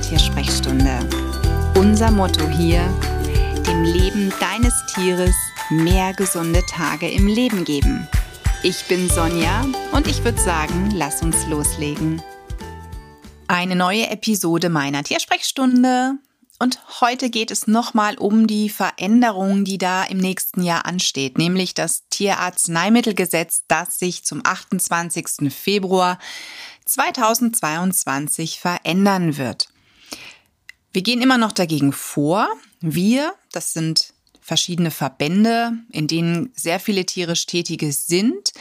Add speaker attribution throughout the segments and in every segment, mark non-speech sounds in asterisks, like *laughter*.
Speaker 1: Tiersprechstunde. Unser Motto hier, dem Leben deines Tieres mehr gesunde Tage im Leben geben. Ich bin Sonja und ich würde sagen, lass uns loslegen. Eine neue Episode meiner Tiersprechstunde. Und heute geht es nochmal um die Veränderung, die da im nächsten Jahr ansteht, nämlich das Tierarzneimittelgesetz, das sich zum 28. Februar 2022 verändern wird. Wir gehen immer noch dagegen vor. Wir, das sind verschiedene Verbände, in denen sehr viele tierisch Tätige sind.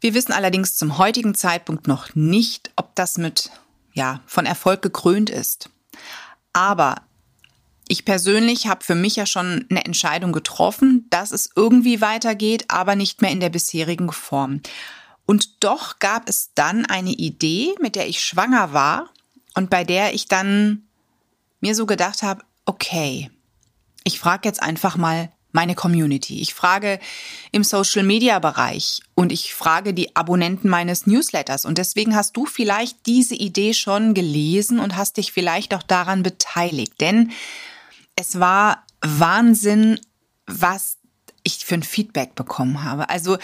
Speaker 1: Wir wissen allerdings zum heutigen Zeitpunkt noch nicht, ob das mit, ja, von Erfolg gekrönt ist. Aber ich persönlich habe für mich ja schon eine Entscheidung getroffen, dass es irgendwie weitergeht, aber nicht mehr in der bisherigen Form. Und doch gab es dann eine Idee, mit der ich schwanger war und bei der ich dann mir so gedacht habe, okay, ich frage jetzt einfach mal meine Community. Ich frage im Social-Media-Bereich und ich frage die Abonnenten meines Newsletters. Und deswegen hast du vielleicht diese Idee schon gelesen und hast dich vielleicht auch daran beteiligt. Denn es war Wahnsinn, was ich für ein Feedback bekommen habe. Also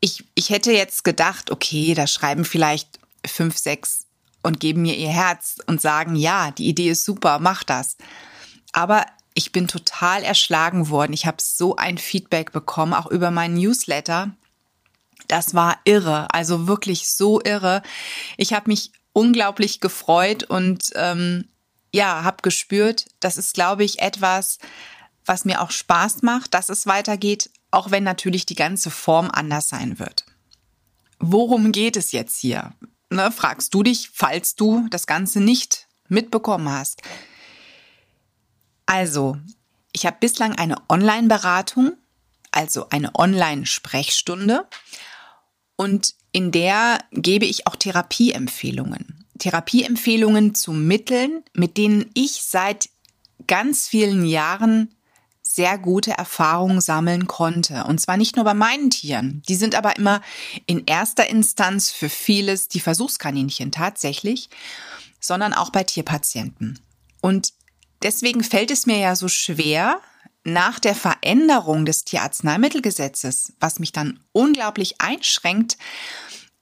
Speaker 1: ich, ich hätte jetzt gedacht, okay, da schreiben vielleicht fünf, sechs und geben mir ihr Herz und sagen, ja, die Idee ist super, mach das. Aber ich bin total erschlagen worden. Ich habe so ein Feedback bekommen, auch über meinen Newsletter. Das war irre, also wirklich so irre. Ich habe mich unglaublich gefreut und ähm, ja, habe gespürt, das ist, glaube ich, etwas, was mir auch Spaß macht, dass es weitergeht, auch wenn natürlich die ganze Form anders sein wird. Worum geht es jetzt hier? Ne, fragst du dich, falls du das Ganze nicht mitbekommen hast. Also, ich habe bislang eine Online-Beratung, also eine Online-Sprechstunde und in der gebe ich auch Therapieempfehlungen. Therapieempfehlungen zu Mitteln, mit denen ich seit ganz vielen Jahren sehr gute Erfahrungen sammeln konnte. Und zwar nicht nur bei meinen Tieren. Die sind aber immer in erster Instanz für vieles die Versuchskaninchen tatsächlich, sondern auch bei Tierpatienten. Und Deswegen fällt es mir ja so schwer, nach der Veränderung des Tierarzneimittelgesetzes, was mich dann unglaublich einschränkt,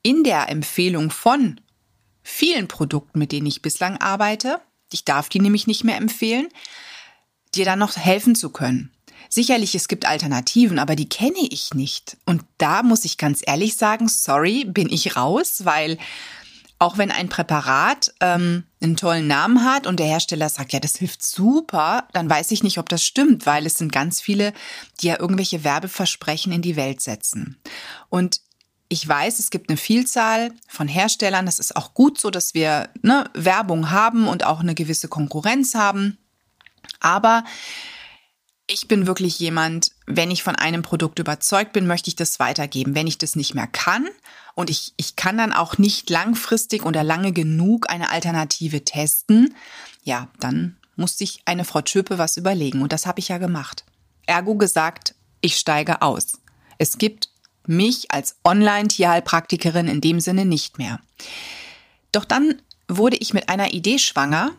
Speaker 1: in der Empfehlung von vielen Produkten, mit denen ich bislang arbeite, ich darf die nämlich nicht mehr empfehlen, dir dann noch helfen zu können. Sicherlich, es gibt Alternativen, aber die kenne ich nicht. Und da muss ich ganz ehrlich sagen, sorry, bin ich raus, weil auch wenn ein Präparat ähm, einen tollen Namen hat und der Hersteller sagt, ja, das hilft super, dann weiß ich nicht, ob das stimmt, weil es sind ganz viele, die ja irgendwelche Werbeversprechen in die Welt setzen. Und ich weiß, es gibt eine Vielzahl von Herstellern. Das ist auch gut so, dass wir ne, Werbung haben und auch eine gewisse Konkurrenz haben. Aber ich bin wirklich jemand, wenn ich von einem Produkt überzeugt bin, möchte ich das weitergeben. Wenn ich das nicht mehr kann und ich, ich kann dann auch nicht langfristig oder lange genug eine Alternative testen, ja, dann muss sich eine Frau Schöpe was überlegen. Und das habe ich ja gemacht. Ergo gesagt, ich steige aus. Es gibt mich als Online-Tierheilpraktikerin in dem Sinne nicht mehr. Doch dann wurde ich mit einer Idee schwanger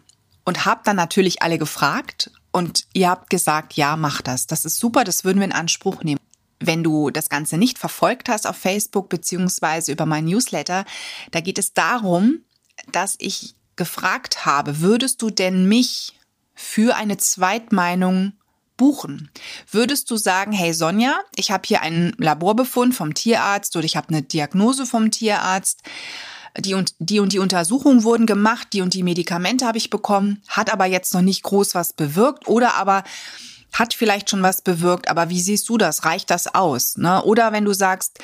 Speaker 1: und habe dann natürlich alle gefragt und ihr habt gesagt, ja, mach das. Das ist super, das würden wir in Anspruch nehmen. Wenn du das Ganze nicht verfolgt hast auf Facebook beziehungsweise über mein Newsletter, da geht es darum, dass ich gefragt habe, würdest du denn mich für eine Zweitmeinung buchen? Würdest du sagen, hey Sonja, ich habe hier einen Laborbefund vom Tierarzt oder ich habe eine Diagnose vom Tierarzt die und die und die Untersuchungen wurden gemacht, die und die Medikamente habe ich bekommen, hat aber jetzt noch nicht groß was bewirkt oder aber hat vielleicht schon was bewirkt, aber wie siehst du das? Reicht das aus? Ne? Oder wenn du sagst,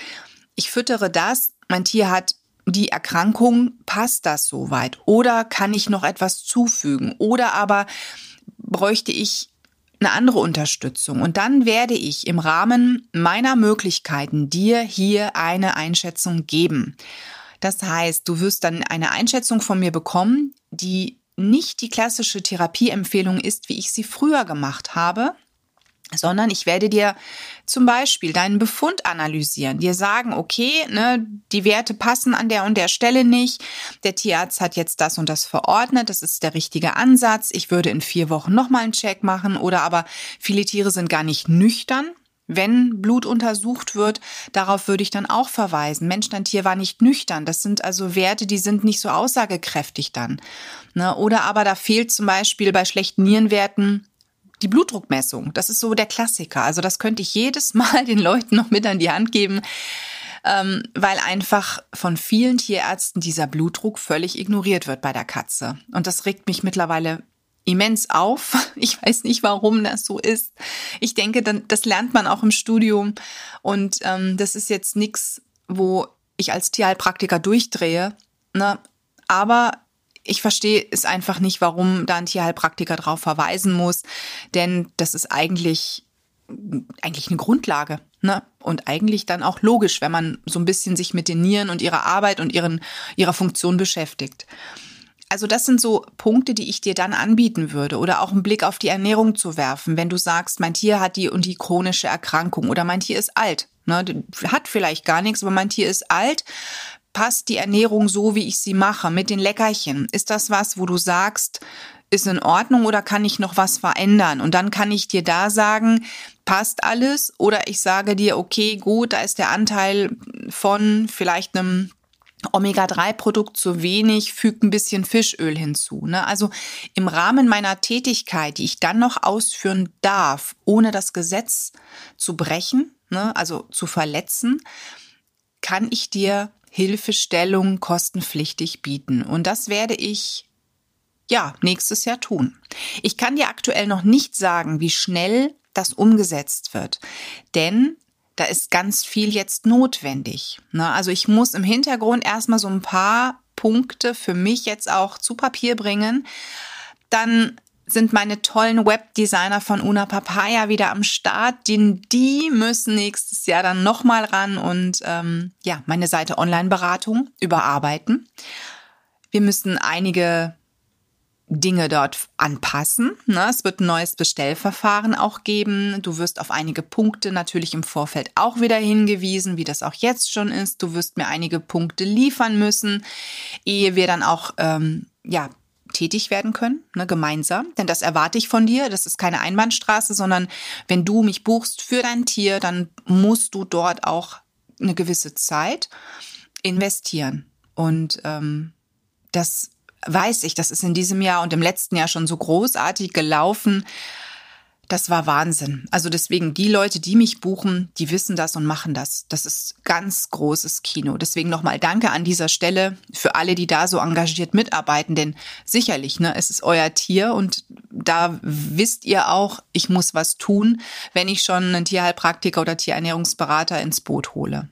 Speaker 1: ich füttere das, mein Tier hat die Erkrankung, passt das soweit? Oder kann ich noch etwas zufügen? Oder aber bräuchte ich eine andere Unterstützung. Und dann werde ich im Rahmen meiner Möglichkeiten dir hier eine Einschätzung geben. Das heißt, du wirst dann eine Einschätzung von mir bekommen, die nicht die klassische Therapieempfehlung ist, wie ich sie früher gemacht habe, sondern ich werde dir zum Beispiel deinen Befund analysieren, dir sagen, okay, ne, die Werte passen an der und der Stelle nicht, der Tierarzt hat jetzt das und das verordnet, das ist der richtige Ansatz, ich würde in vier Wochen nochmal einen Check machen. Oder aber viele Tiere sind gar nicht nüchtern, wenn Blut untersucht wird, darauf würde ich dann auch verweisen. Mensch, dein Tier war nicht nüchtern. Das sind also Werte, die sind nicht so aussagekräftig dann. Ne? Oder aber da fehlt zum Beispiel bei schlechten Nierenwerten die Blutdruckmessung, das ist so der Klassiker. Also das könnte ich jedes *laughs* Mal den Leuten noch mit an die Hand geben, ähm, weil einfach von vielen Tierärzten dieser Blutdruck völlig ignoriert wird bei der Katze. Und das regt mich mittlerweile immens auf. *laughs* Ich weiß nicht, warum das so ist. Ich denke, das lernt man auch im Studium. Und ähm, das ist jetzt nichts, wo ich als Tierheilpraktiker durchdrehe. Ne? Aber ich verstehe es einfach nicht, warum da ein Tierheilpraktiker drauf verweisen muss, denn das ist eigentlich eigentlich eine Grundlage, ne? Und eigentlich dann auch logisch, wenn man so ein bisschen sich mit den Nieren und ihrer Arbeit und ihren ihrer Funktion beschäftigt. Also das sind so Punkte, die ich dir dann anbieten würde oder auch einen Blick auf die Ernährung zu werfen, wenn du sagst, mein Tier hat die und die chronische Erkrankung oder mein Tier ist alt, ne, hat vielleicht gar nichts, aber mein Tier ist alt, passt die Ernährung so, wie ich sie mache, mit den Leckerchen? Ist das was, wo du sagst, ist in Ordnung oder kann ich noch was verändern? Und dann kann ich dir da sagen, passt alles oder ich sage dir, okay, gut, da ist der Anteil von vielleicht einem Omega-3-Produkt zu wenig, fügt ein bisschen Fischöl hinzu. Ne? Also im Rahmen meiner Tätigkeit, die ich dann noch ausführen darf, ohne das Gesetz zu brechen, ne? also zu verletzen, kann ich dir Hilfestellung kostenpflichtig bieten. Und das werde ich ja nächstes Jahr tun. Ich kann dir aktuell noch nicht sagen, wie schnell das umgesetzt wird, denn da ist ganz viel jetzt notwendig. Ne? Also ich muss im Hintergrund erstmal so ein paar Punkte für mich jetzt auch zu Papier bringen. Dann sind meine tollen Webdesigner von Una Papaya wieder am Start. Den, die müssen nächstes Jahr dann nochmal ran und ähm, ja, meine Seite Online-Beratung überarbeiten. Wir müssen einige Dinge dort anpassen. Ne? Es wird ein neues Bestellverfahren auch geben. Du wirst auf einige Punkte natürlich im Vorfeld auch wieder hingewiesen, wie das auch jetzt schon ist. Du wirst mir einige Punkte liefern müssen, ehe wir dann auch ähm, ja tätig werden können, ne, gemeinsam. Denn das erwarte ich von dir. Das ist keine Einbahnstraße, sondern wenn du mich buchst für dein Tier, dann musst du dort auch eine gewisse Zeit investieren. Und ähm, das weiß ich, das ist in diesem Jahr und im letzten Jahr schon so großartig gelaufen. Das war Wahnsinn. Also deswegen, die Leute, die mich buchen, die wissen das und machen das. Das ist ganz großes Kino. Deswegen nochmal Danke an dieser Stelle für alle, die da so engagiert mitarbeiten. Denn sicherlich, ne, es ist euer Tier und da wisst ihr auch, ich muss was tun, wenn ich schon einen Tierheilpraktiker oder Tierernährungsberater ins Boot hole.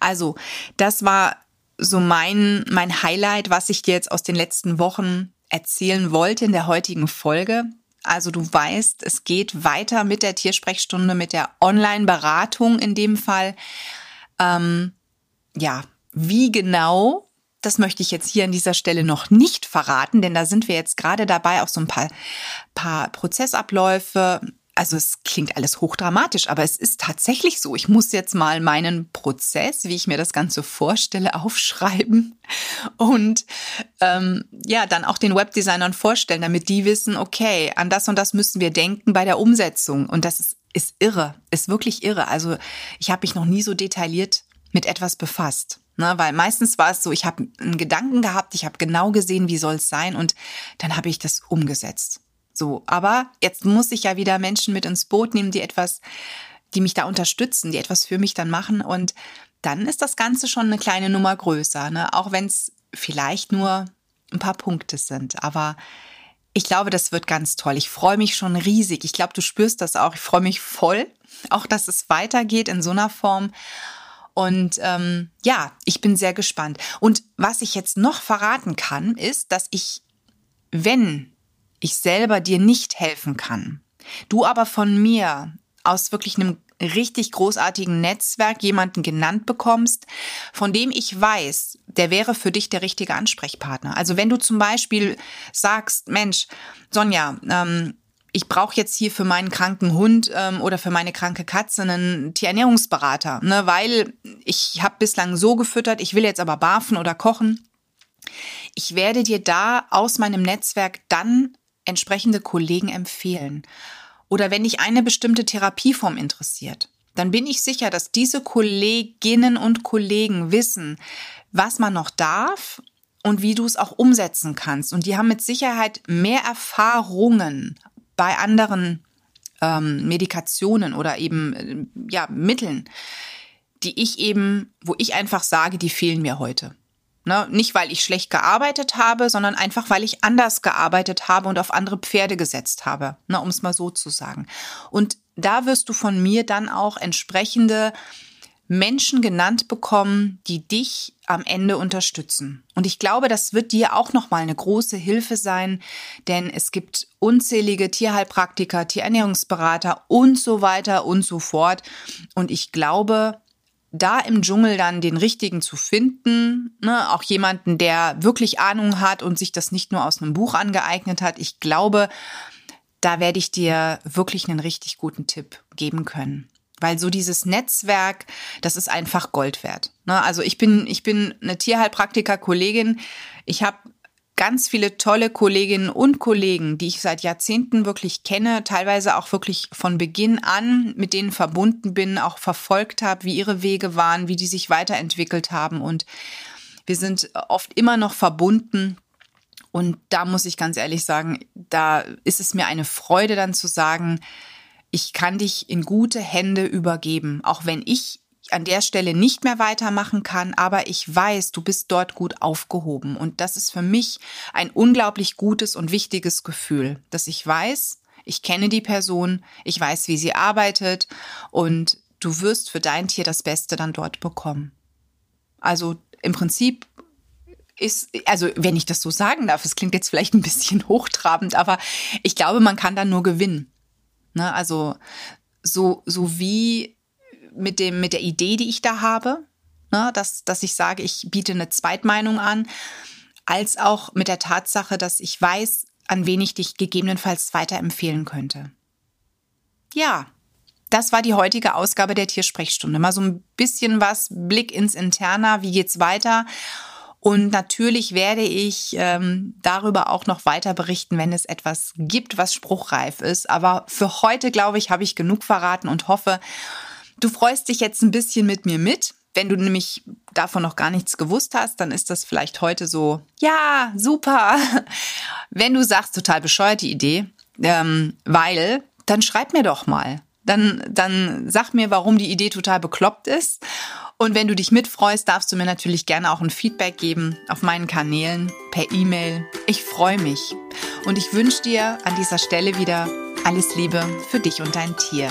Speaker 1: Also, das war so mein, mein Highlight, was ich dir jetzt aus den letzten Wochen erzählen wollte in der heutigen Folge. Also du weißt, es geht weiter mit der Tiersprechstunde, mit der Online-Beratung in dem Fall. Ähm, ja, wie genau, das möchte ich jetzt hier an dieser Stelle noch nicht verraten, denn da sind wir jetzt gerade dabei, auch so ein paar, paar Prozessabläufe also es klingt alles hochdramatisch, aber es ist tatsächlich so. Ich muss jetzt mal meinen Prozess, wie ich mir das Ganze vorstelle, aufschreiben und ähm, ja, dann auch den Webdesignern vorstellen, damit die wissen, okay, an das und das müssen wir denken bei der Umsetzung. Und das ist, ist irre, ist wirklich irre. Also ich habe mich noch nie so detailliert mit etwas befasst. Ne, weil meistens war es so, ich habe einen Gedanken gehabt, ich habe genau gesehen, wie soll es sein und dann habe ich das umgesetzt. So, aber jetzt muss ich ja wieder Menschen mit ins Boot nehmen, die etwas, die mich da unterstützen, die etwas für mich dann machen. Und dann ist das Ganze schon eine kleine Nummer größer, ne? auch wenn es vielleicht nur ein paar Punkte sind. Aber ich glaube, das wird ganz toll. Ich freue mich schon riesig. Ich glaube, du spürst das auch. Ich freue mich voll, auch dass es weitergeht in so einer Form. Und ähm, ja, ich bin sehr gespannt. Und was ich jetzt noch verraten kann, ist, dass ich, wenn ich selber dir nicht helfen kann, du aber von mir aus wirklich einem richtig großartigen Netzwerk jemanden genannt bekommst, von dem ich weiß, der wäre für dich der richtige Ansprechpartner. Also wenn du zum Beispiel sagst, Mensch, Sonja, ähm, ich brauche jetzt hier für meinen kranken Hund ähm, oder für meine kranke Katze einen Tierernährungsberater, ne, weil ich habe bislang so gefüttert, ich will jetzt aber barfen oder kochen. Ich werde dir da aus meinem Netzwerk dann entsprechende Kollegen empfehlen. Oder wenn dich eine bestimmte Therapieform interessiert, dann bin ich sicher, dass diese Kolleginnen und Kollegen wissen, was man noch darf und wie du es auch umsetzen kannst. Und die haben mit Sicherheit mehr Erfahrungen bei anderen ähm, Medikationen oder eben äh, ja Mitteln, die ich eben, wo ich einfach sage, die fehlen mir heute. Ne? Nicht, weil ich schlecht gearbeitet habe, sondern einfach, weil ich anders gearbeitet habe und auf andere Pferde gesetzt habe, ne? um es mal so zu sagen. Und da wirst du von mir dann auch entsprechende Menschen genannt bekommen, die dich am Ende unterstützen. Und ich glaube, das wird dir auch nochmal eine große Hilfe sein, denn es gibt unzählige Tierheilpraktiker, Tierernährungsberater und so weiter und so fort. Und ich glaube, da im Dschungel dann den richtigen zu finden, ne, auch jemanden, der wirklich Ahnung hat und sich das nicht nur aus einem Buch angeeignet hat, ich glaube, da werde ich dir wirklich einen richtig guten Tipp geben können. Weil so dieses Netzwerk, das ist einfach Gold wert. Ne? Also ich bin, ich bin eine Tierheilpraktiker-Kollegin. Ich habe ganz viele tolle Kolleginnen und Kollegen, die ich seit Jahrzehnten wirklich kenne, teilweise auch wirklich von Beginn an mit denen verbunden bin, auch verfolgt habe, wie ihre Wege waren, wie die sich weiterentwickelt haben. Und wir sind oft immer noch verbunden. Und da muss ich ganz ehrlich sagen, da ist es mir eine Freude dann zu sagen, ich kann dich in gute Hände übergeben, auch wenn ich an der Stelle nicht mehr weitermachen kann, aber ich weiß, du bist dort gut aufgehoben. Und das ist für mich ein unglaublich gutes und wichtiges Gefühl, dass ich weiß, ich kenne die Person, ich weiß, wie sie arbeitet und du wirst für dein Tier das Beste dann dort bekommen. Also im Prinzip ist, also wenn ich das so sagen darf, es klingt jetzt vielleicht ein bisschen *laughs* hochtrabend, aber ich glaube, man kann dann nur gewinnen. Ne? Also so, so wie mit dem, mit der Idee, die ich da habe, ne? dass, dass ich sage, ich biete eine Zweitmeinung an, als auch mit der Tatsache, dass ich weiß, an wen ich dich gegebenenfalls weiterempfehlen könnte. Ja, das war die heutige Ausgabe der Tiersprechstunde. Mal so ein bisschen was, Blick ins Interna, wie geht's weiter? Und natürlich werde ich ähm, darüber auch noch weiter berichten, wenn es etwas gibt, was spruchreif ist. Aber für heute, glaube ich, habe ich genug verraten und hoffe, du freust dich jetzt ein bisschen mit mir mit. Wenn du nämlich davon noch gar nichts gewusst hast, dann ist das vielleicht heute so, ja, super. *laughs* Wenn du sagst, total bescheuerte Idee, ähm, weil, dann schreib mir doch mal. Dann, dann sag mir, warum die Idee total bekloppt ist und wenn du dich mitfreust, darfst du mir natürlich gerne auch ein Feedback geben auf meinen Kanälen, per E-Mail. Ich freue mich. Und ich wünsche dir an dieser Stelle wieder alles Liebe für dich und dein Tier.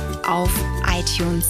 Speaker 1: auf iTunes